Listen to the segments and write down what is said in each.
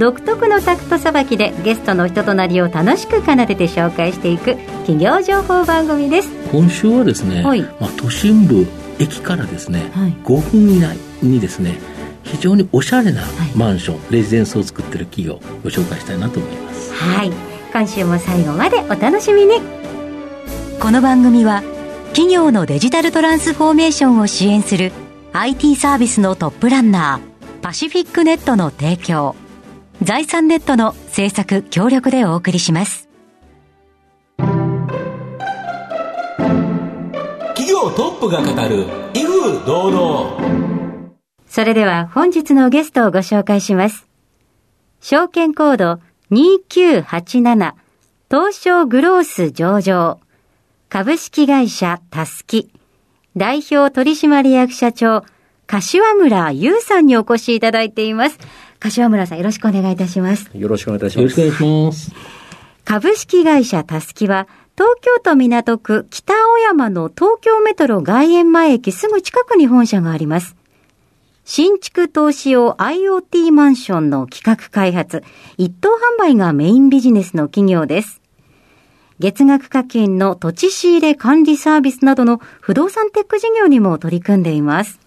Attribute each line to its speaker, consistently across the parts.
Speaker 1: 独特のタクトさばきでゲストの人となりを楽しく奏でて紹介していく企業情報番組です。
Speaker 2: 今週はですね、はい、まあ、都心部駅からですね、はい、5分以内にですね非常におしゃれなマンション、はい、レジデンスを作ってる企業をご紹介したいなと思います。
Speaker 1: はい。今週も最後までお楽しみに。この番組は企業のデジタルトランスフォーメーションを支援する IT サービスのトップランナーパシフィックネットの提供財産ネットの制作協力でお送りします。
Speaker 3: 企業トップが語る威風堂々。
Speaker 1: それでは本日のゲストをご紹介します。証券コード2987東証グロース上場。株式会社たすき。代表取締役社長柏村優さんにお越しいただいています。柏村さんよろしくお願いいたします。
Speaker 4: よろしくお願いいたします。
Speaker 2: よろしくお願いします。
Speaker 1: 株式会社たすきは東京都港区北青山の東京メトロ外苑前駅すぐ近くに本社があります。新築投資用 IoT マンションの企画開発、一等販売がメインビジネスの企業です。月額課金の土地仕入れ管理サービスなどの不動産テック事業にも取り組んでいます。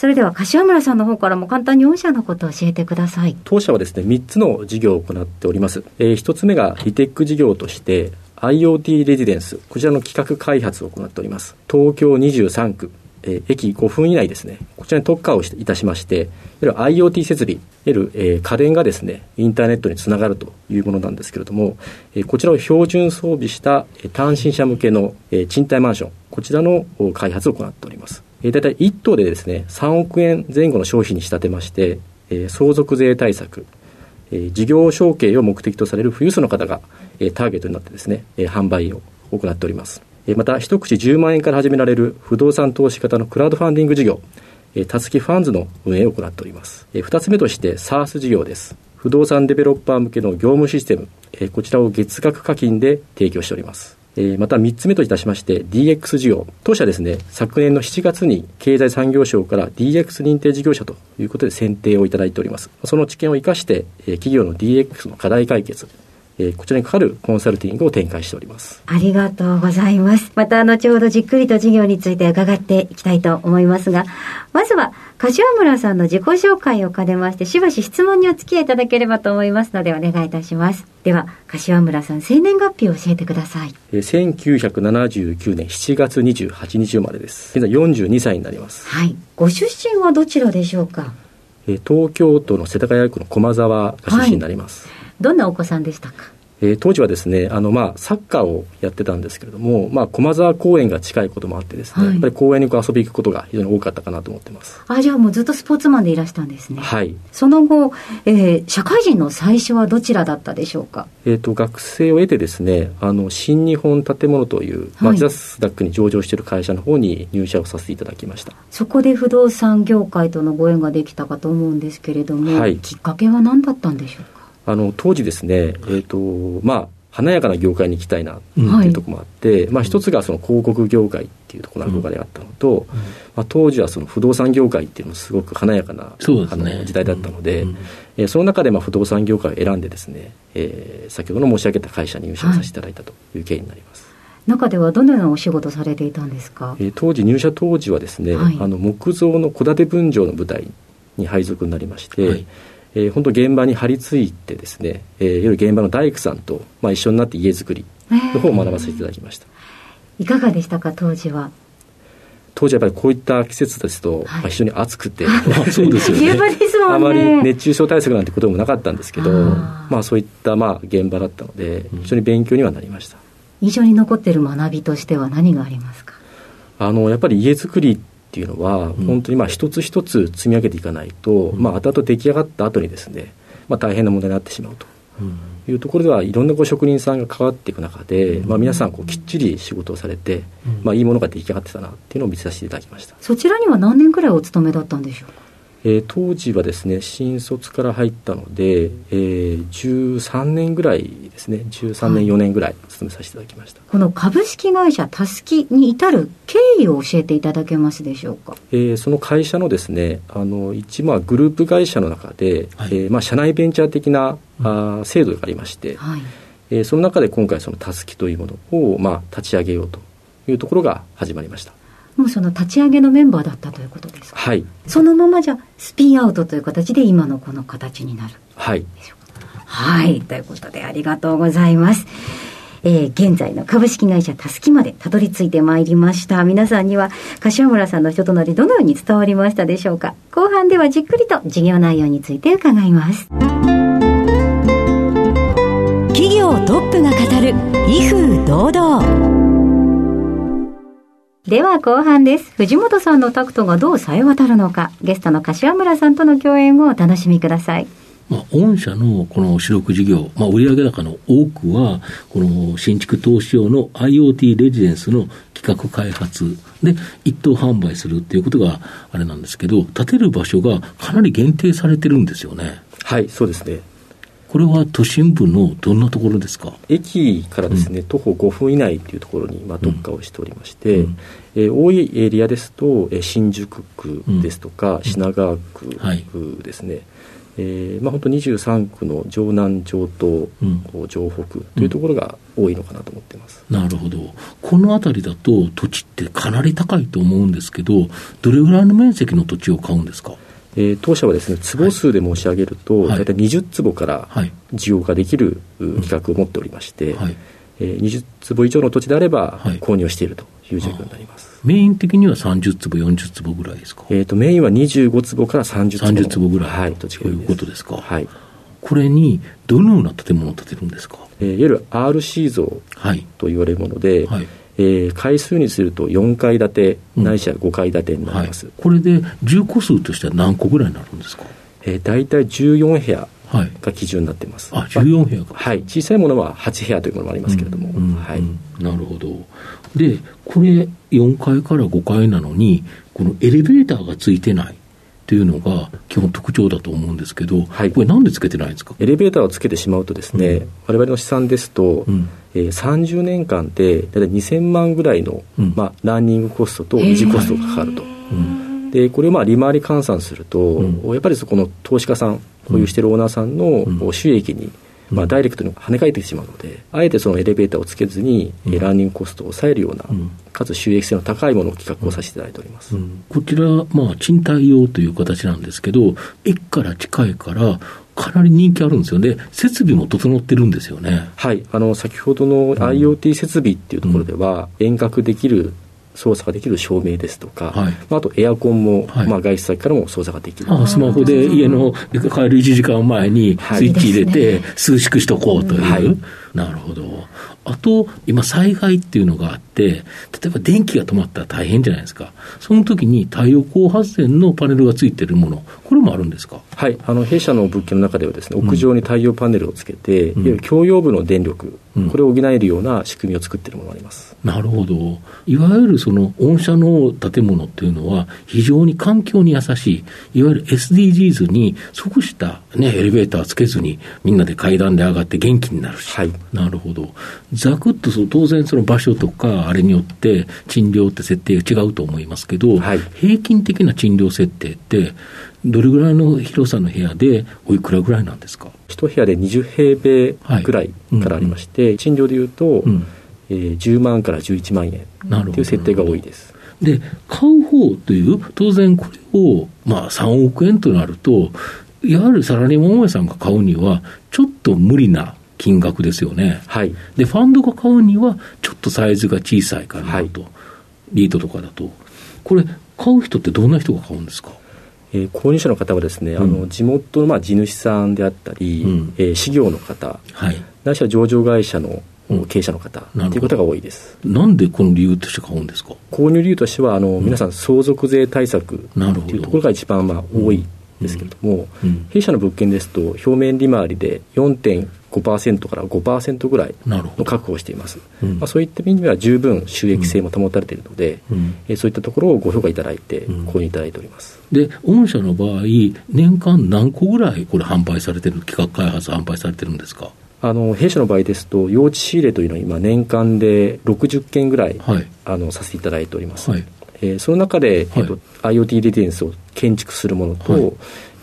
Speaker 1: それでは柏村さんの方からも簡単に御社のことを教えてください。
Speaker 4: 当社はですね、3つの事業を行っております。えー、1つ目がリテック事業として、IoT レジデンス、こちらの企画開発を行っております。東京23区、えー、駅5分以内ですね、こちらに特化をいたしまして、いわゆる IoT 設備、いわゆる、え、家電がですね、インターネットにつながるというものなんですけれども、え、こちらを標準装備した単身者向けの、え、賃貸マンション、こちらの開発を行っております。えー、大体1棟でですね、3億円前後の商品に仕立てまして、えー、相続税対策、えー、事業承継を目的とされる富裕層の方が、えー、ターゲットになってですね、えー、販売を行っております。また、一口10万円から始められる不動産投資型のクラウドファンディング事業、たつきファンズの運営を行っております。二つ目として SARS 事業です。不動産デベロッパー向けの業務システム、こちらを月額課金で提供しております。えまた3つ目といたしまして DX 事業。当社ですね、昨年の7月に経済産業省から DX 認定事業者ということで選定をいただいております。その知見を生かして、え企業の DX の課題解決、えー、こちらにかかるコンサルティングを展開しております。
Speaker 1: ありがとうございます。また後ほどじっくりと事業について伺っていきたいと思いますが、まずは柏村さんの自己紹介を兼ねまして、しばし質問にお付き合いいただければと思いますのでお願いいたします。では、柏村さん、生年月日を教えてください。
Speaker 4: えー、1979年7月28日生まれです。現在42歳になります。
Speaker 1: はい。ご出身はどちらでしょうか？
Speaker 4: えー、東京都の世田谷区の駒沢が出身になります。はい
Speaker 1: どんなお子さんでしたか？
Speaker 4: えー、当時はですね、あの、まあ、サッカーをやってたんですけれども、まあ、駒沢公園が近いこともあってですね、はい、やっぱり公園にこう遊び行くことが非常に多かったかなと思ってます。
Speaker 1: あ、じゃあもうずっとスポーツマンでいらしたんですね。
Speaker 4: はい。
Speaker 1: その後、えー、社会人の最初はどちらだったでしょうか？
Speaker 4: えっ、ー、と、学生を得てですね、あの、新日本建物という、マチダスダックに上場している会社の方に入社をさせていただきました。
Speaker 1: そこで不動産業界とのご縁ができたかと思うんですけれども、はい、きっかけは何だったんでしょうか？
Speaker 4: あの、当時ですね、えっ、ー、と、まあ、華やかな業界に行きたいなっていうところもあって、まあ、一つがその広告業界っていうところの憧れがあったのと、うん、まあ、当時はその不動産業界っていうのもすごく華やかな、ね、あの時代だったので、うん、えー、その中でまあ不動産業界を選んでですね、えー、先ほどの申し上げた会社に入社させていただいたという経緯になります。はい
Speaker 1: 中ではどのようなお仕事されていたんですか、
Speaker 4: えー、当時入社当時はですね、はい、あの木造の戸建て分譲の部隊に配属になりまして、はいえー、本当現場に張り付いてですね、えー、いわゆる現場の大工さんと、まあ、一緒になって家づくりの方を学ばせていただきました、
Speaker 1: いかがでしたか当時は？
Speaker 4: 当時やっぱりこういった季節ですと、はい、まあ、非常に暑くて。
Speaker 1: そうですよね。
Speaker 4: あまり熱中症対策なんてこともなかったんですけどまあそういったまあ現場だったので非常に勉強にはなりました、
Speaker 1: 印象に残っている学びとしては何がありますか？
Speaker 4: あのやっぱり家づくりっていうのは、本当にまあ一つ一つ積み上げていかないと、まあ後々出来上がった後にですね、まあ、大変な問題になってしまうと。いうところではいろんなこう職人さんが関わっていく中で、まあ、皆さんこうきっちり仕事をされて、まあ、いいものが出来上がってたなっていうのを見せさせていただきました。
Speaker 1: そちらには何年くらいお勤めだったんでしょう？か
Speaker 4: えー、当時はですね新卒から入ったので、えー、13年ぐらいですね。13年4年ぐらい勤めさせていただきました、
Speaker 1: この株式会社たすきに至る経緯を教えていただけますでしょうか、
Speaker 4: えー、その会社のですねあの一まあグループ会社の中で、はい、えー、まあ、社内ベンチャー的な、うん、あ制度がありまして、はい。えー、その中で今回そのたすきというものを、まあ、立ち上げようというところが始まりました
Speaker 1: もうその立ち上げのメンバーだったということですか？
Speaker 4: はい。
Speaker 1: そのままじゃスピンアウトという形で今のこの形になる。
Speaker 4: はい。
Speaker 1: はい。ということでありがとうございます。えー、現在の株式会社たすきまでたどり着いてまいりました。皆さんには、柏村さんの人となりどのように伝わりましたでしょうか？後半ではじっくりと事業内容について伺います。企業トップが語る、威風堂々。では後半です。藤本さんのタクトがどう冴え渡るのか、ゲストの柏村さんとの共演をお楽しみください。
Speaker 2: まあ、御社のこの主力事業、まあ、売上高の多くは、この新築投資用の IoT レジデンスの企画開発で一等販売するっていうことがあれなんですけど、建てる場所がかなり限定されてるんですよね。
Speaker 4: はい、そうですね。
Speaker 2: これは都心部のどんなところですか？
Speaker 4: 駅からですね、うん、徒歩5分以内というところにまあ特化をしておりまして、うん、えー、多いエリアですと、えー、新宿区ですとか、うん、品川区ですね、はい、えー、まあ、本当23区の城南城東、城北というところが多いのかなと思っています、
Speaker 2: なるほど。この辺りだと土地ってかなり高いと思うんですけどどれぐらいの面積の土地を買うんですか？
Speaker 4: えー、当社はですね坪数で申し上げると、はい、大体20坪から需要ができる企画を持っておりまして、はい、えー、20坪以上の土地であれば購入しているという状況になります、
Speaker 2: メイン的には30坪40坪ぐらいですか、
Speaker 4: えーと、メインは25坪から30坪
Speaker 2: ,30 坪ぐらい、
Speaker 4: はい、土地
Speaker 2: がということですか、
Speaker 4: はい、
Speaker 2: これにどのような建物を建てるんですか、
Speaker 4: えー、いわゆる RC 像と言われるもので、はいえー、階数にすると4階建て、ないしは5階建てになります、
Speaker 2: はい、これで住戸数としては何個ぐらいになるんですか、
Speaker 4: えー、大体14部屋が基準になっています、
Speaker 2: はい、あ14部屋
Speaker 4: か、はい、小さいものは8部屋というものもありますけれども、うんうん、はい、
Speaker 2: なるほど。でこれ4階から5階なのにこのエレベーターがついてないっていうのが基本特徴だと思うんですけど、はい、これなんでつけてないんですか？
Speaker 4: エレベーターをつけてしまうとですね、うん、我々の試算ですと、うん、えー、30年間で大体2000万ぐらいの、うん、まあ、ランニングコストと維持コストがかかると。でこれをまあ利回り換算すると、やっぱりそこの投資家さん保有しているオーナーさんの収益にまあ、ダイレクトに跳ね返ってしまうので、あえてそのエレベーターをつけずに、うん、ランニングコストを抑えるような、うん、かつ収益性の高いものを企画をさせていただいております、うん、
Speaker 2: こちら、まあ、賃貸用という形なんですけど、駅から近いから、かなり人気あるんですよね、設備も整ってるんですよね。
Speaker 4: はい。あの先ほどの IoT 設備っていうところでは、遠隔できる操作ができる照明ですとか、はい、あとエアコンも、はい、まあ、外出先からも操作ができる。
Speaker 2: あスマホで家の帰る1時間前にスイッチ入れて、涼しくしとこうという、はい、なるほど。あと、今、災害っていうのがあって、例えば電気が止まったら大変じゃないですか、その時に太陽光発電のパネルがついてるもの、これもあるんですか？
Speaker 4: はい、あの弊社の物件の中ではです、ね、屋上に太陽パネルをつけて、うん、いわゆる共用部の電力、うん、これを補えるような仕組みを作っているものがあります。
Speaker 2: なるほど。いわゆるその御社の建物っていうのは、非常に環境に優しい、いわゆる SDGs に即した、ね、エレベーターつけずに、みんなで階段で上がって元気になるし、はい、なるほど。ざくっとその当然その場所とか、あれによって賃料って設定が違うと思いますけど、はい、平均的な賃料設定って、どれぐらいの広さの部屋で、おいくらぐらいなんですか？
Speaker 4: 一部屋で20平米ぐらいからありまして、はい。うん。うん、賃料でいうと、うん。えー、10万から11万円という設定が多いです。
Speaker 2: で、買う方という、当然これを、まあ、3億円となると、やはりサラリーマン大家さんが買うには、ちょっと無理な金額ですよね。
Speaker 4: はい。
Speaker 2: で、ファンドが買うには、ちょっとサイズが小さいかなと、はい、リートとかだと。これ、買う人ってどんな人が買うんですか？
Speaker 4: えー、購入者の方はですね、うん、あの地元のまあ地主さんであったり、うん、えー、事業の方、はい、ないしは上場会社の経営者の方、ということが多いです。
Speaker 2: なんでこの理由として買うんですか？
Speaker 4: 購入理由としてはあの、皆さん相続税対策というところが一番まあ多いですけれども、弊社の物件ですと表面利回りで4.5 5%から5%ぐらいの確保をしています、
Speaker 2: うん。
Speaker 4: まあ、そういった意味では十分収益性も保たれているので、
Speaker 2: うん。
Speaker 4: えーそういったところをご評価いただいて
Speaker 2: うん。
Speaker 4: 購入いただいております、
Speaker 2: で、御社の場合、年間何個ぐらいこれ販売されてる、企画開発販売されてるんですか？
Speaker 4: あの弊社の場合ですと幼稚仕入れというのは今年間で60件ぐらい、
Speaker 2: はい。
Speaker 4: あのさせていただいております、
Speaker 2: はい。
Speaker 4: えーその中で、
Speaker 2: はい。
Speaker 4: えっと IoT レジデンスを建築するものと、
Speaker 2: はい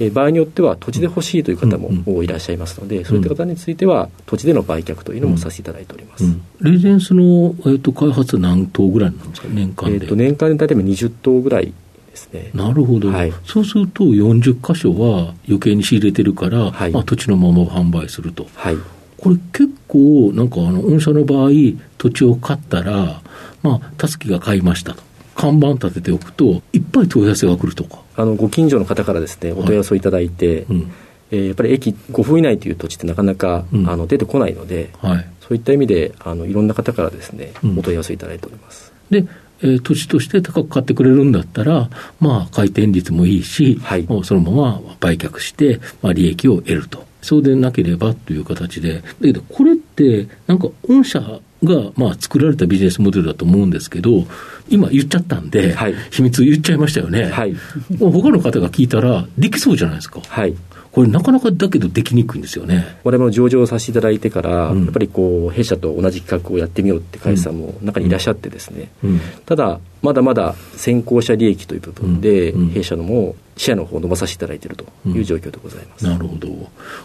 Speaker 4: えー場合によっては土地で欲しいという方も
Speaker 2: うん
Speaker 4: いらっしゃいますので、そういった方については土地での売却というのもさせていただいております、
Speaker 2: うん。レジデンスの、えっと開発は何棟ぐらいなんですか、年間で。
Speaker 4: えー、と年間で大体20棟ぐらいですね。
Speaker 2: なるほど、
Speaker 4: はい。
Speaker 2: そうすると40箇所は余計に仕入れてるから、
Speaker 4: はい。
Speaker 2: まあ、土地のまま販売すると。
Speaker 4: はい。
Speaker 2: これ結構、なんかあの、御社の場合、土地を買ったら、まあ、たすきが買いましたと。看板立てておくと、いっぱい問い合わせが来るとか。
Speaker 4: あのご近所の方からですねお問い合わせをいただいて、
Speaker 2: うん。
Speaker 4: えーやっぱり駅5分以内という土地ってなかなか、
Speaker 2: うん
Speaker 4: あの出てこないので
Speaker 2: はい。
Speaker 4: そういった意味であのいろんな方からですね、
Speaker 2: うん
Speaker 4: お問い合わせをいただいております
Speaker 2: で、えー土地として高く買ってくれるんだったら、まあ、回転率もいいし、
Speaker 4: はい
Speaker 2: もうそのまま売却して、まあ、利益を得ると。そうでなければという形で。だけど、これって、なんか、御社が、まあ、作られたビジネスモデルだと思うんですけど、今言っちゃったんで、
Speaker 4: はい
Speaker 2: 秘密言っちゃいましたよね。
Speaker 4: はい
Speaker 2: もう他の方が聞いたら、できそうじゃないですか。
Speaker 4: はい
Speaker 2: これ、なかなかだけどできにくいんですよね。
Speaker 4: 我々も上場させていただいてから、
Speaker 2: うん
Speaker 4: やっぱりこう弊社と同じ企画をやってみようって会社さんも中にいらっしゃってですね、
Speaker 2: うん。
Speaker 4: ただまだまだ先行者利益という部分で、
Speaker 2: うんうん
Speaker 4: 弊社のもシェアの方を伸ばさせていただいているという状況でございます、
Speaker 2: なるほど。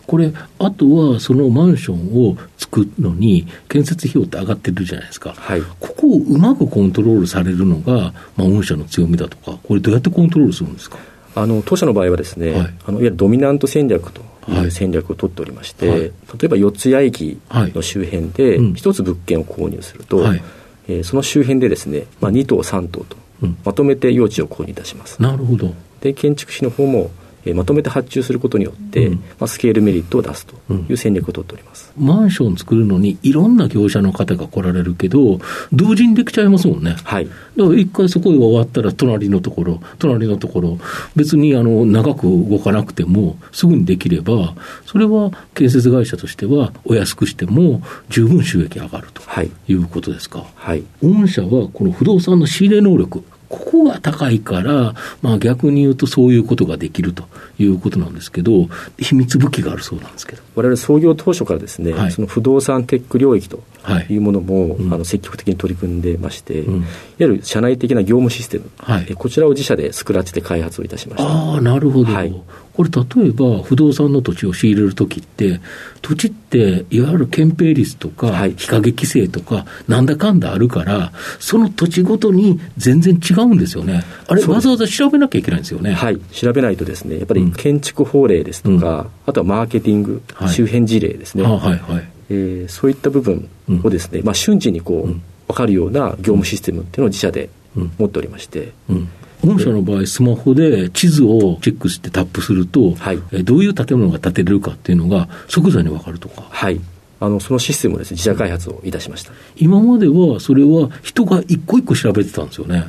Speaker 2: これ、あとはそのマンションを作るのに、建設費用って上がってるじゃないですか。
Speaker 4: はい
Speaker 2: ここをうまくコントロールされるのが、まあ、御社の強みだとか、これどうやってコントロールするんですか？
Speaker 4: あの当社の場合はですね、
Speaker 2: はい。
Speaker 4: い、あのいわゆるドミナント戦略とい
Speaker 2: はい。う
Speaker 4: 戦略を取っておりまして、
Speaker 2: はい。
Speaker 4: 例えば四谷駅の周辺で
Speaker 2: うん。
Speaker 4: 一つ物件を購入すると、
Speaker 2: はい。
Speaker 4: えーその周辺でですね、まあ、2棟3棟と
Speaker 2: うん。
Speaker 4: まとめて用地を購入いたします、
Speaker 2: なるほど。
Speaker 4: で建築士の方も、えーまとめて発注することによって、
Speaker 2: うん。
Speaker 4: まあ、スケールメリットを出すという戦略を取っております、
Speaker 2: マンション作るのにいろんな業者の方が来られるけど、同時にできちゃいますもんね。
Speaker 4: はい。
Speaker 2: だから一回そこで終わったら隣のところ、隣のところ、別にあの長く動かなくても、すぐにできれば、それは建設会社としてはお安くしても十分収益上がると
Speaker 4: はい。
Speaker 2: いうことですか。
Speaker 4: はい。
Speaker 2: 御社はこの不動産の仕入れ能力、ここが高いから、まあ逆に言うとそういうことができるということなんですけど、秘密武器があるそうなんですけど。
Speaker 4: 我々創業当初からですね、
Speaker 2: はい
Speaker 4: その不動産テック領域と
Speaker 2: はい
Speaker 4: いうものも、
Speaker 2: うん
Speaker 4: あの積極的に取り組んでまして、
Speaker 2: うん
Speaker 4: いわゆる社内的な業務システム、
Speaker 2: はい
Speaker 4: えこちらを自社でスクラッチで開発をいたしました。
Speaker 2: ああ、なるほど。
Speaker 4: はい
Speaker 2: これ、例えば不動産の土地を仕入れるときって、土地って、いわゆる憲兵率とか、
Speaker 4: はい。
Speaker 2: 日陰規制とか、なんだかんだあるから、その土地ごとに全然違うんですよね。あれ、わざわざ調べなきゃいけないんですよね。
Speaker 4: はい、調べないとですね、やっぱり
Speaker 2: うん。
Speaker 4: 建築法令ですとか、あとはマーケティング、
Speaker 2: はい。
Speaker 4: 周辺事例ですね、
Speaker 2: あはいはい。
Speaker 4: えーそういった部分をですね、まあ、瞬時にこう、
Speaker 2: うん。
Speaker 4: 分かるような業務システムっていうのを自社で
Speaker 2: うん。
Speaker 4: 持っておりまして、
Speaker 2: うん。御社の場合、スマホで地図をチェックしてタップすると、
Speaker 4: はい
Speaker 2: えどういう建物が建てれるかっていうのが即座にわかるとか。
Speaker 4: はい、あのそのシステムをですね自社開発をいたしました。
Speaker 2: 今まではそれは人が一個一個調べてたんですよね。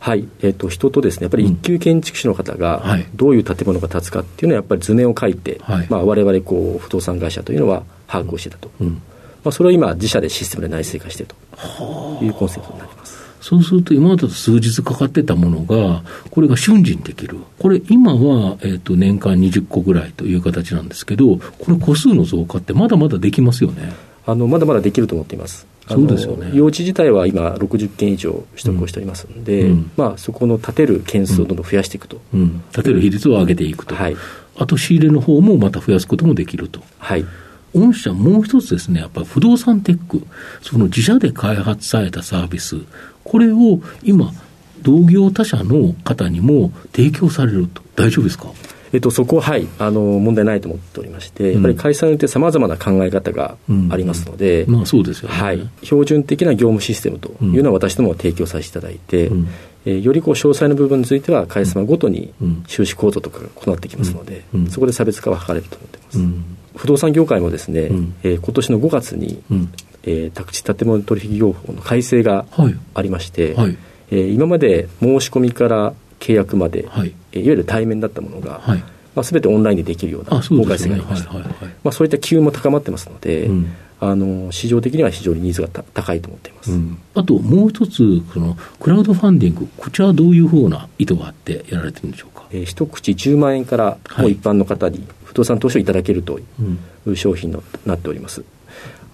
Speaker 4: はい、えっ、と、人とですね、やっぱり一級建築士の方が
Speaker 2: はい、
Speaker 4: どういう建物が建つかっていうのは、やっぱり図面を書いて、
Speaker 2: はい
Speaker 4: まあ、我々、こう、不動産会社というのは把握をしてたと。
Speaker 2: うん。
Speaker 4: まあ、それを今、自社でシステムで内製化しているというコンセプトになります。
Speaker 2: そうすると、今までだと数日かかってたものが、これが瞬時にできる。これ、今は、えっ、と、年間20個ぐらいという形なんですけど、この個数の増加ってまだまだできますよね。
Speaker 4: あの、まだまだできると思っています。
Speaker 2: そうですよね
Speaker 4: 用地自体は今、60件以上取得をしておりますので、
Speaker 2: うんうん
Speaker 4: まあ、そこの建てる件数をどんどん増やしていくと。
Speaker 2: うん。建てる比率を上げていくと。
Speaker 4: はい。
Speaker 2: あと、仕入れの方もまた増やすこともできると。
Speaker 4: はい。
Speaker 2: 御社もう一つですね、やっぱり不動産テック、その自社で開発されたサービス、これを今、同業他社の方にも提供されると。大丈夫ですか？
Speaker 4: えっと、そこは、はい、あの、問題ないと思っておりまして、
Speaker 2: うん。
Speaker 4: やっぱり会社によって様々な考え方がありますので、
Speaker 2: まあそうですよね。
Speaker 4: はい、標準的な業務システムというのは私ども提供させていただいて、
Speaker 2: うん。
Speaker 4: えーよりこう詳細な部分については会社様ごとに
Speaker 2: うん。
Speaker 4: 収支構造とかが異なってきますので、
Speaker 2: うん。
Speaker 4: そこで差別化は図れると思っています、
Speaker 2: うん。
Speaker 4: 不動産業界もですね、
Speaker 2: うん。
Speaker 4: えー今年の5月に、
Speaker 2: うん。
Speaker 4: えー宅地建物取引業法の改正が
Speaker 2: はい。
Speaker 4: ありまして、
Speaker 2: はい。
Speaker 4: えー今まで申し込みから契約まで、
Speaker 2: はい。
Speaker 4: えーいわゆる対面だったものが、
Speaker 2: はい。
Speaker 4: ままあ、全てオンラインでできるような法改正がありました、まあ、そういった機運も高まってますので、うん、あの市場的には非常にニーズが高いと思っています、うん、
Speaker 2: あともう一つそのクラウドファンディングこちらはどういうふうな意図があってやられてるんでしょうか、
Speaker 4: えー、一口10万円からもう一般の方に不動産投資をいただけるという商品になっております、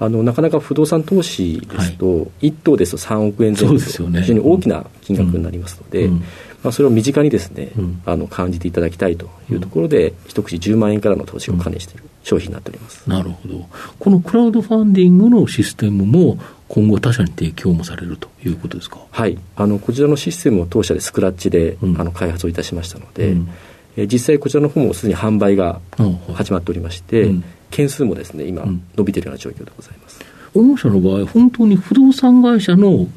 Speaker 4: あのなかなか不動産投資ですと、はい、1棟ですと3億円前後。と、非常に大きな金額になりますので、うん、まあ、それを身近にですね、うん、あの感じていただきたいというところで、一口10万円からの投資を兼ねしている商品になっております、
Speaker 2: なるほど、このクラウドファンディングのシステムも、今後、他社に提供もされるということですか、
Speaker 4: はい。あのこちらのシステムを当社でスクラッチで、あの開発をいたしましたので、え実際こちらの方もすでに販売が始まっておりまして、件数もですね今、伸びているような状況でございます。
Speaker 2: 御社の場合、本当に不動産会社の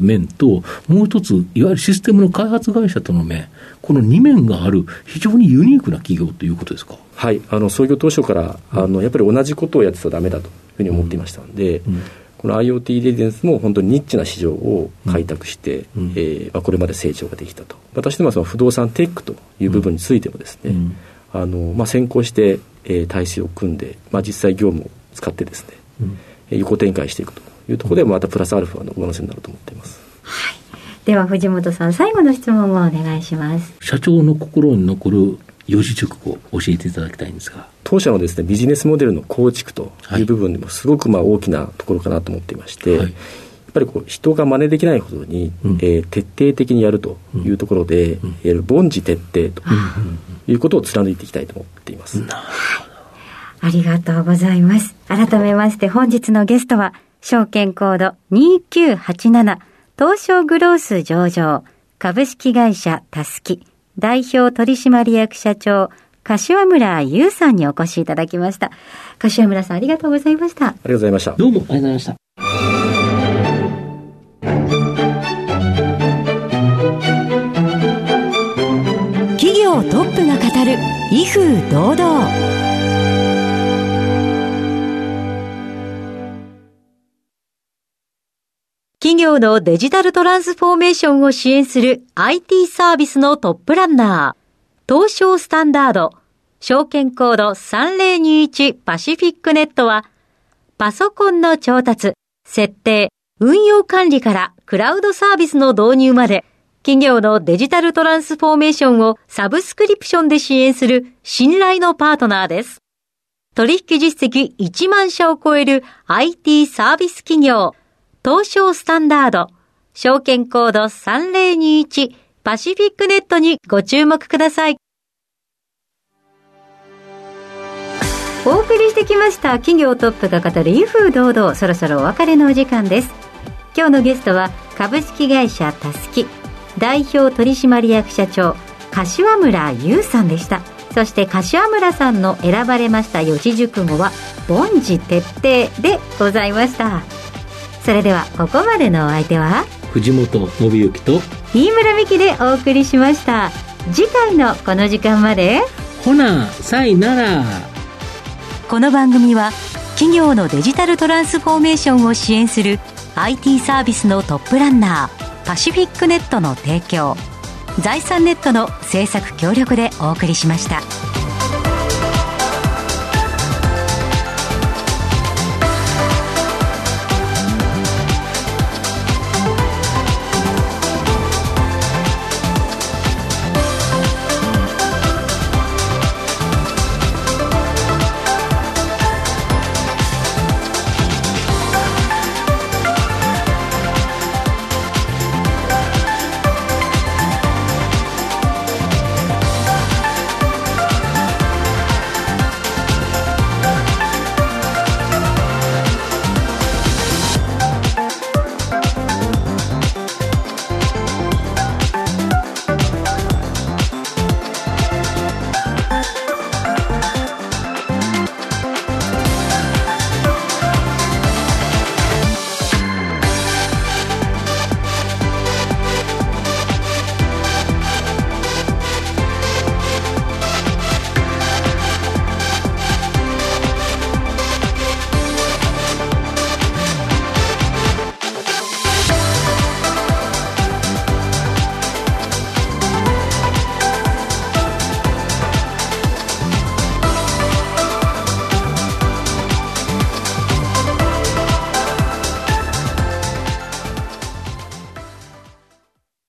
Speaker 2: 面と、もう一つ、いわゆるシステムの開発会社との面、この2面がある、非常にユニークな企業ということですか？
Speaker 4: はい、あの創業当初から、あのやっぱり同じことをやってたらだめだというふうに思っていましたので、うん。うん。この IoT レジデンスも本当にニッチな市場を開拓して、うん、えー、まあ、これまで成長ができたと。私どもはその不動産テックという部分についてもですね、うん、あのまあ、先行して、えー、体制を組んで、まあ、実際業務を使ってですね、うん横展開していくというところでまたプラスアルファの上乗せになると思っています。
Speaker 1: はい。では藤本さん最後の質問をお願いします。
Speaker 2: 社長の心に残る四字熟語を教えていただきたいんですが
Speaker 4: 当社のですねビジネスモデルの構築という部分でもすごくまあ大きなところかなと思っていまして、はい、ぱりこう人が真似できないほどに、うん、えー、徹底的にやるというところで、うん、いわゆる凡事徹底ということを貫いていきたいと思っています。
Speaker 1: ありがとうございます。改めまして本日のゲストは、証券コード2987東証グロース上場株式会社たすき代表取締役社長柏村優さんにお越しいただきました。柏村さんありがとうございました。あ
Speaker 4: りがとうございました。
Speaker 2: どうもありがとうございました。
Speaker 1: る威風堂々。企業のデジタルトランスフォーメーションを支援する IT サービスのトップランナー、東証スタンダード、証券コード3021パシフィックネットは、パソコンの調達、設定、運用管理からクラウドサービスの導入まで、企業のデジタルトランスフォーメーションをサブスクリプションで支援する信頼のパートナーです。取引実績1万社を超える IT サービス企業、東証スタンダード、証券コード3021パシフィックネットにご注目ください。お送りしてきました企業トップが語る威風堂々そろそろお別れのお時間です今日のゲストは株式会社たすき代表取締役社長柏村優さんでした。そして柏村さんの選ばれました四字熟語は凡事徹底でございました。それではここまでのお相手は
Speaker 2: 藤本信之と
Speaker 1: 飯村美希でお送りしました。次回のこの時間まで。
Speaker 2: ほなさいなら。
Speaker 1: この番組は企業のデジタルトランスフォーメーションを支援する IT サービスのトップランナーパシフィックネットの提供財産ネットの制作協力でお送りしました。